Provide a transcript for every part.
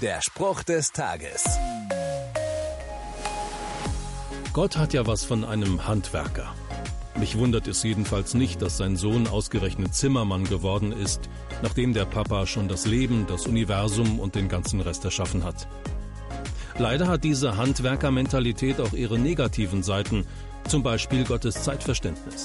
Der Spruch des Tages. Gott hat ja was von einem Handwerker. Mich wundert es jedenfalls nicht, dass sein Sohn ausgerechnet Zimmermann geworden ist, nachdem der Papa schon das Leben, das Universum und den ganzen Rest erschaffen hat. Leider hat diese Handwerkermentalität auch ihre negativen Seiten, zum Beispiel Gottes Zeitverständnis.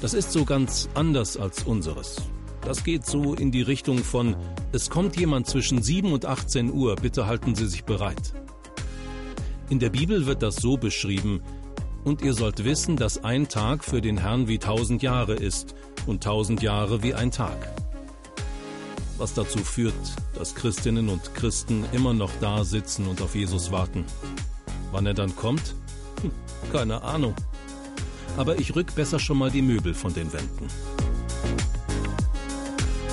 Das ist so ganz anders als unseres. Das geht so in die Richtung von, es kommt jemand zwischen 7 und 18 Uhr, bitte halten Sie sich bereit. In der Bibel wird das so beschrieben, und ihr sollt wissen, dass ein Tag für den Herrn wie tausend Jahre ist und tausend Jahre wie ein Tag. Was dazu führt, dass Christinnen und Christen immer noch da sitzen und auf Jesus warten. Wann er dann kommt? Hm, keine Ahnung. Aber ich rück besser schon mal die Möbel von den Wänden.